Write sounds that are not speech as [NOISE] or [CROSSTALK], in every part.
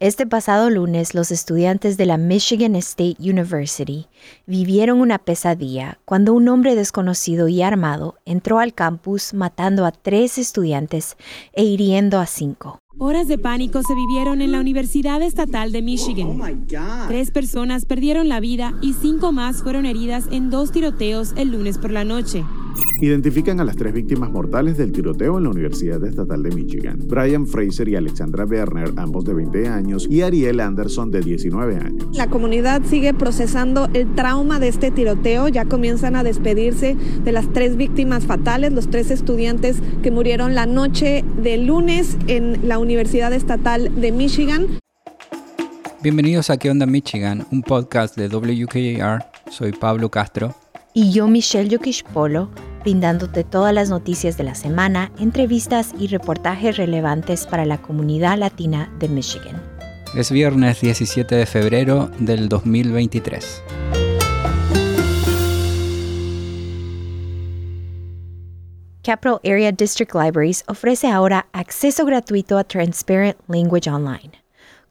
Este pasado lunes, los estudiantes de la Michigan State University vivieron una pesadilla cuando un hombre desconocido y armado entró al campus matando a tres estudiantes e hiriendo a cinco. Horas de pánico se vivieron en la Universidad Estatal de Michigan. Tres personas perdieron la vida y cinco más fueron heridas en dos tiroteos el lunes por la noche. Identifican a las tres víctimas mortales del tiroteo en la Universidad Estatal de Michigan. Brian Fraser y Alexandra Werner, ambos de 20 años, y Ariel Anderson, de 19 años. La comunidad sigue procesando el trauma de este tiroteo. Ya comienzan a despedirse de las tres víctimas fatales, los tres estudiantes que murieron la noche del lunes en la Universidad Estatal de Michigan. Bienvenidos a ¿Qué onda Michigan? Un podcast de WKR. Soy Pablo Castro y yo Michelle Yokish Polo, brindándote todas las noticias de la semana, entrevistas y reportajes relevantes para la comunidad latina de Michigan. Es viernes 17 de febrero del 2023. Capital Area District Libraries ofrece ahora acceso gratuito a Transparent Language Online.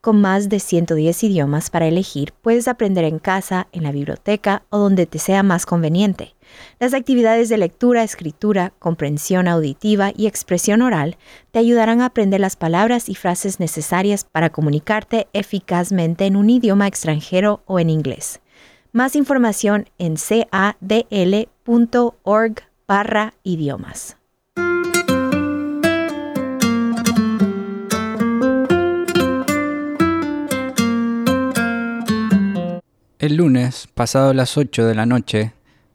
Con más de 110 idiomas para elegir, puedes aprender en casa, en la biblioteca o donde te sea más conveniente. Las actividades de lectura, escritura, comprensión auditiva y expresión oral te ayudarán a aprender las palabras y frases necesarias para comunicarte eficazmente en un idioma extranjero o en inglés. Más información en cadl.org barra idiomas. El lunes, pasado las 8 de la noche,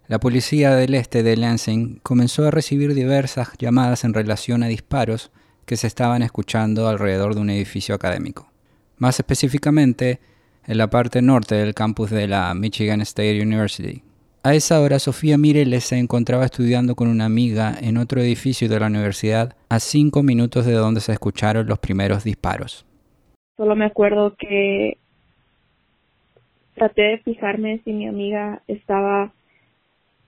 la policía del este de Lansing comenzó a recibir diversas llamadas en relación a disparos que se estaban escuchando alrededor de un edificio académico. Más específicamente, en la parte norte del campus de la Michigan State University. A esa hora, Sofía Mireles se encontraba estudiando con una amiga en otro edificio de la universidad a cinco minutos de donde se escucharon los primeros disparos. Solo me acuerdo que traté de fijarme si mi amiga estaba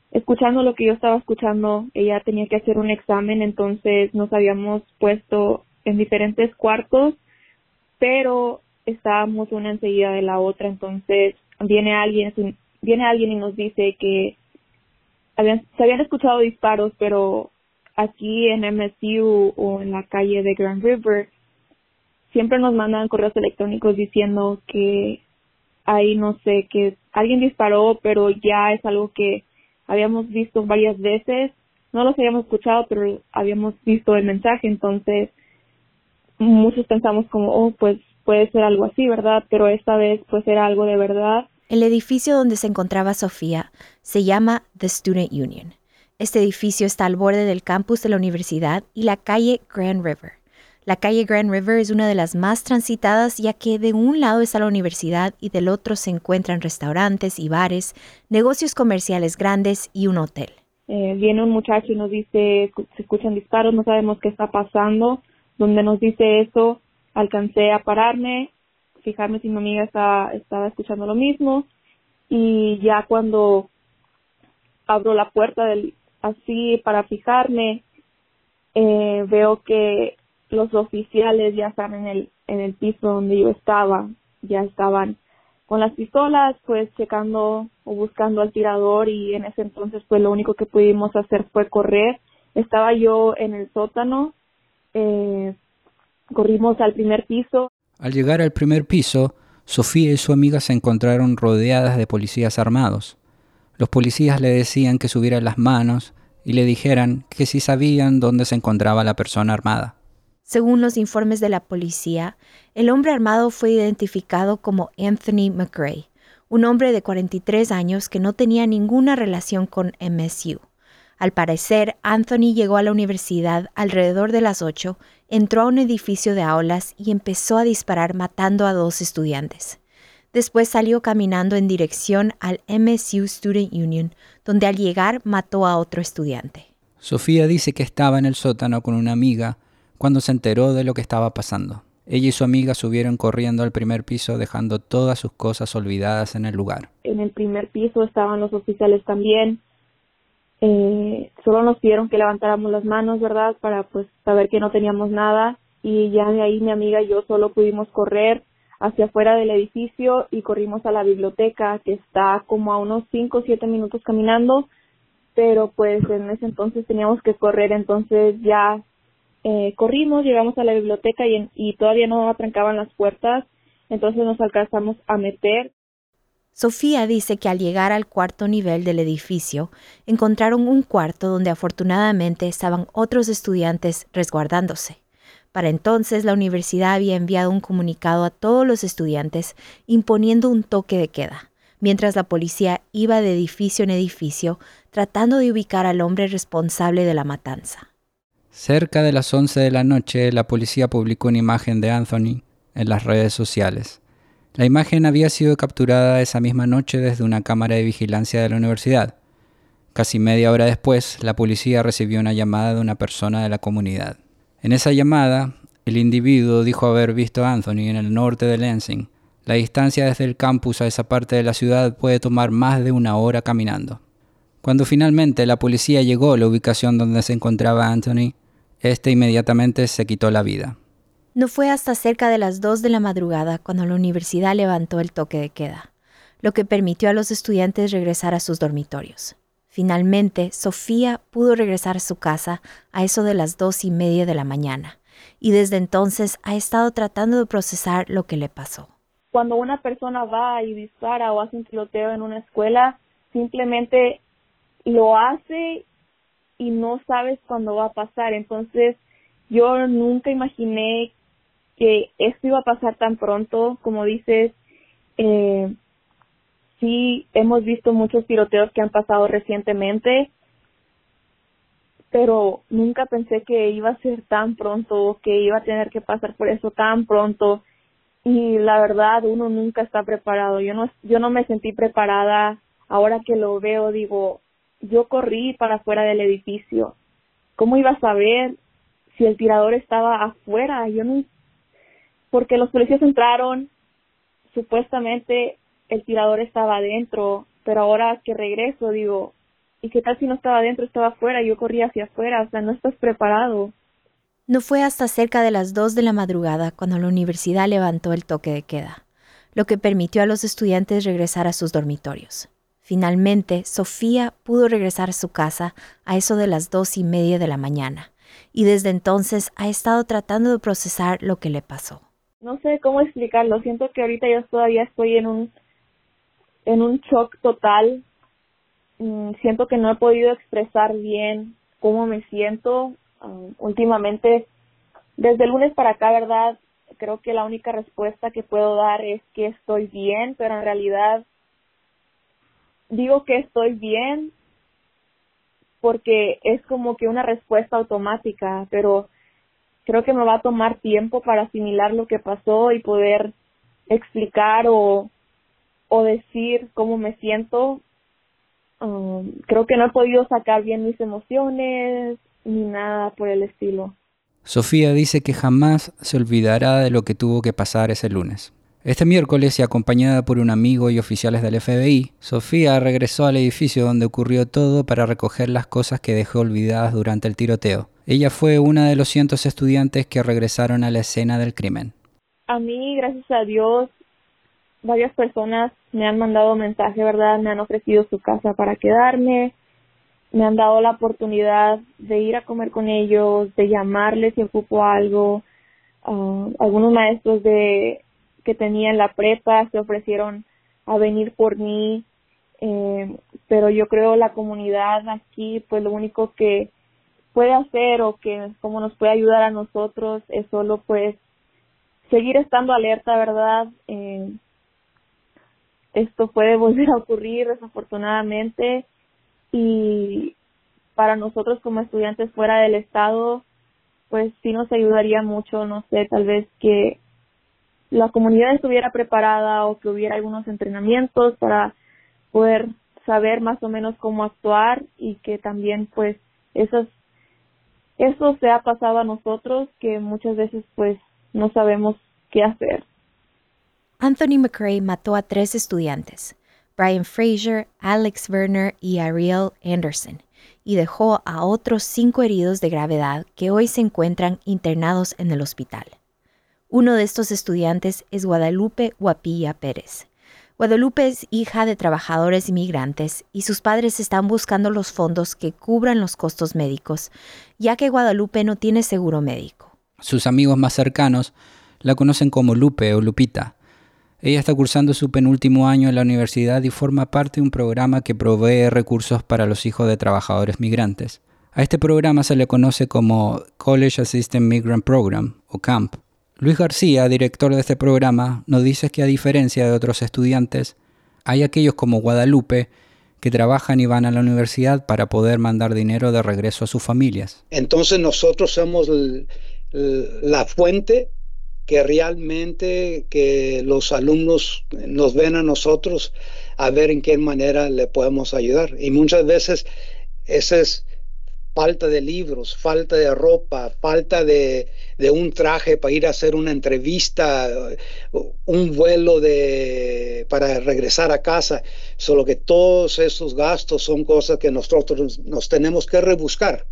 escuchando lo que yo estaba escuchando. Ella tenía que hacer un examen, entonces nos habíamos puesto en diferentes cuartos, pero estábamos una enseguida de la otra, entonces viene alguien, viene alguien y nos dice que habían, se habían escuchado disparos, pero aquí en MSU o en la calle de Grand River siempre nos mandan correos electrónicos diciendo que ahí no sé, que alguien disparó, pero ya es algo que habíamos visto varias veces, no los habíamos escuchado, pero habíamos visto el mensaje, entonces muchos pensamos como, oh, pues puede ser algo así, ¿verdad? Pero esta vez pues era algo de verdad. El edificio donde se encontraba Sofía se llama The Student Union. Este edificio está al borde del campus de la universidad y la calle Grand River. La calle Grand River es una de las más transitadas ya que de un lado está la universidad y del otro se encuentran restaurantes y bares, negocios comerciales grandes y un hotel. Eh, viene un muchacho y nos dice, se escuchan disparos, no sabemos qué está pasando. Donde nos dice eso, alcancé a pararme, fijarme si mi amiga estaba, estaba escuchando lo mismo y ya cuando abro la puerta del, así para fijarme, eh, veo que los oficiales ya están en el, en el piso donde yo estaba, ya estaban con las pistolas, pues checando o buscando al tirador y en ese entonces pues lo único que pudimos hacer fue correr. Estaba yo en el sótano, eh, corrimos al primer piso. Al llegar al primer piso, Sofía y su amiga se encontraron rodeadas de policías armados. Los policías le decían que subiera las manos y le dijeran que si sabían dónde se encontraba la persona armada. Según los informes de la policía, el hombre armado fue identificado como Anthony McRae, un hombre de 43 años que no tenía ninguna relación con MSU. Al parecer, Anthony llegó a la universidad alrededor de las 8, entró a un edificio de aulas y empezó a disparar matando a dos estudiantes. Después salió caminando en dirección al MSU Student Union, donde al llegar mató a otro estudiante. Sofía dice que estaba en el sótano con una amiga cuando se enteró de lo que estaba pasando. Ella y su amiga subieron corriendo al primer piso dejando todas sus cosas olvidadas en el lugar. En el primer piso estaban los oficiales también. Eh, solo nos pidieron que levantáramos las manos, ¿verdad? Para pues saber que no teníamos nada. Y ya de ahí mi amiga y yo solo pudimos correr hacia afuera del edificio y corrimos a la biblioteca que está como a unos 5 o 7 minutos caminando, pero pues en ese entonces teníamos que correr, entonces ya eh, corrimos, llegamos a la biblioteca y, y todavía no atrancaban las puertas, entonces nos alcanzamos a meter. Sofía dice que al llegar al cuarto nivel del edificio, encontraron un cuarto donde afortunadamente estaban otros estudiantes resguardándose. Para entonces la universidad había enviado un comunicado a todos los estudiantes imponiendo un toque de queda, mientras la policía iba de edificio en edificio tratando de ubicar al hombre responsable de la matanza. Cerca de las 11 de la noche, la policía publicó una imagen de Anthony en las redes sociales. La imagen había sido capturada esa misma noche desde una cámara de vigilancia de la universidad. Casi media hora después, la policía recibió una llamada de una persona de la comunidad. En esa llamada, el individuo dijo haber visto a Anthony en el norte de Lansing. La distancia desde el campus a esa parte de la ciudad puede tomar más de una hora caminando. Cuando finalmente la policía llegó a la ubicación donde se encontraba Anthony, este inmediatamente se quitó la vida. No fue hasta cerca de las 2 de la madrugada cuando la universidad levantó el toque de queda, lo que permitió a los estudiantes regresar a sus dormitorios. Finalmente, Sofía pudo regresar a su casa a eso de las dos y media de la mañana, y desde entonces ha estado tratando de procesar lo que le pasó. Cuando una persona va y dispara o hace un tiroteo en una escuela, simplemente lo hace y no sabes cuándo va a pasar. Entonces, yo nunca imaginé que esto iba a pasar tan pronto, como dices, eh, sí hemos visto muchos tiroteos que han pasado recientemente, pero nunca pensé que iba a ser tan pronto, que iba a tener que pasar por eso tan pronto. Y la verdad, uno nunca está preparado. Yo no, yo no me sentí preparada. Ahora que lo veo, digo, yo corrí para afuera del edificio. ¿Cómo iba a saber si el tirador estaba afuera? Yo no, porque los policías entraron, supuestamente el tirador estaba adentro, pero ahora que regreso digo, ¿y qué tal si no estaba adentro, estaba afuera? Yo corría hacia afuera, o sea, no estás preparado. No fue hasta cerca de las 2 de la madrugada cuando la universidad levantó el toque de queda, lo que permitió a los estudiantes regresar a sus dormitorios. Finalmente, Sofía pudo regresar a su casa a eso de las dos y media de la mañana, y desde entonces ha estado tratando de procesar lo que le pasó. No sé cómo explicarlo, siento que ahorita yo todavía estoy en un en un shock total. Mm, siento que no he podido expresar bien cómo me siento um, últimamente. Desde el lunes para acá, ¿verdad? Creo que la única respuesta que puedo dar es que estoy bien, pero en realidad digo que estoy bien porque es como que una respuesta automática, pero creo que me va a tomar tiempo para asimilar lo que pasó y poder explicar o o decir cómo me siento. Um, creo que no he podido sacar bien mis emociones ni nada por el estilo. Sofía dice que jamás se olvidará de lo que tuvo que pasar ese lunes. Este miércoles y acompañada por un amigo y oficiales del FBI, Sofía regresó al edificio donde ocurrió todo para recoger las cosas que dejó olvidadas durante el tiroteo. Ella fue una de los cientos estudiantes que regresaron a la escena del crimen. A mí, gracias a Dios, varias personas me han mandado mensaje, ¿verdad? Me han ofrecido su casa para quedarme, me han dado la oportunidad de ir a comer con ellos, de llamarles si ocupo algo. Uh, algunos maestros de que tenía en la prepa se ofrecieron a venir por mí, eh, pero yo creo la comunidad aquí, pues lo único que puede hacer o que como nos puede ayudar a nosotros es solo pues seguir estando alerta, ¿verdad? Eh, esto puede [LAUGHS] volver a ocurrir desafortunadamente y para nosotros como estudiantes fuera del estado pues sí nos ayudaría mucho no sé tal vez que la comunidad estuviera preparada o que hubiera algunos entrenamientos para poder saber más o menos cómo actuar y que también pues esos eso se ha pasado a nosotros que muchas veces pues no sabemos qué hacer Anthony McRae mató a tres estudiantes, Brian Fraser, Alex Werner y Ariel Anderson, y dejó a otros cinco heridos de gravedad que hoy se encuentran internados en el hospital. Uno de estos estudiantes es Guadalupe Guapilla Pérez. Guadalupe es hija de trabajadores inmigrantes y sus padres están buscando los fondos que cubran los costos médicos, ya que Guadalupe no tiene seguro médico. Sus amigos más cercanos la conocen como Lupe o Lupita. Ella está cursando su penúltimo año en la universidad y forma parte de un programa que provee recursos para los hijos de trabajadores migrantes. A este programa se le conoce como College Assistant Migrant Program o CAMP. Luis García, director de este programa, nos dice que a diferencia de otros estudiantes, hay aquellos como Guadalupe que trabajan y van a la universidad para poder mandar dinero de regreso a sus familias. Entonces nosotros somos la fuente que realmente que los alumnos nos ven a nosotros a ver en qué manera le podemos ayudar. Y muchas veces esa es falta de libros, falta de ropa, falta de, un traje para ir a hacer una entrevista, un vuelo de, para regresar a casa. Solo que todos esos gastos son cosas que nosotros nos tenemos que rebuscar.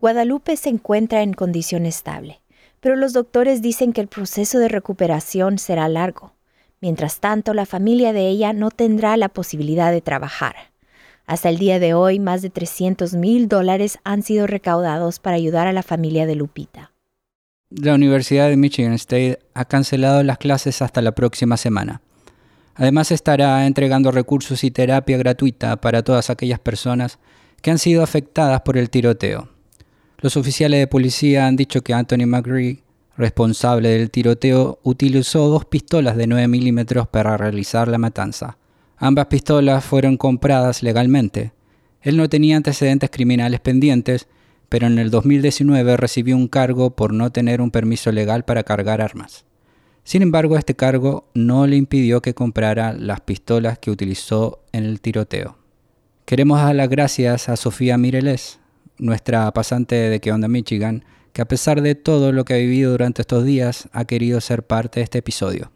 Guadalupe se encuentra en condición estable, pero los doctores dicen que el proceso de recuperación será largo. Mientras tanto, la familia de ella no tendrá la posibilidad de trabajar. Hasta el día de hoy, más de 300 mil dólares han sido recaudados para ayudar a la familia de Lupita. La Universidad de Michigan State ha cancelado las clases hasta la próxima semana. Además estará entregando recursos y terapia gratuita para todas aquellas personas que han sido afectadas por el tiroteo. Los oficiales de policía han dicho que Anthony McGree, responsable del tiroteo, utilizó dos pistolas de 9 milímetros para realizar la matanza. Ambas pistolas fueron compradas legalmente. Él no tenía antecedentes criminales pendientes, pero en el 2019 recibió un cargo por no tener un permiso legal para cargar armas. Sin embargo, este cargo no le impidió que comprara las pistolas que utilizó en el tiroteo. Queremos dar las gracias a Sofía Mireles, nuestra pasante de Que Onda Michigan, que a pesar de todo lo que ha vivido durante estos días, ha querido ser parte de este episodio.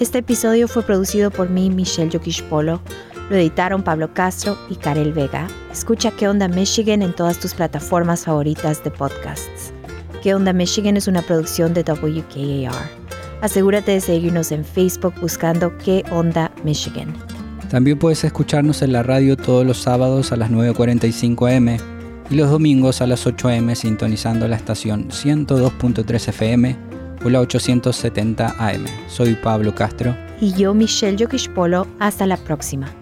Este episodio fue producido por mí, Michelle Yokishpolo. Lo editaron Pablo Castro y Karel Vega. Escucha ¿Qué onda Michigan en todas tus plataformas favoritas de podcasts. ¿Qué onda Michigan es una producción de WKAR. Asegúrate de seguirnos en Facebook buscando ¿Qué onda Michigan? También puedes escucharnos en la radio todos los sábados a las 9.45 am y los domingos a las 8 am sintonizando la estación 102.3 FM Hola 870 AM. Soy Pablo Castro. Y yo, Michelle Polo. Hasta la próxima.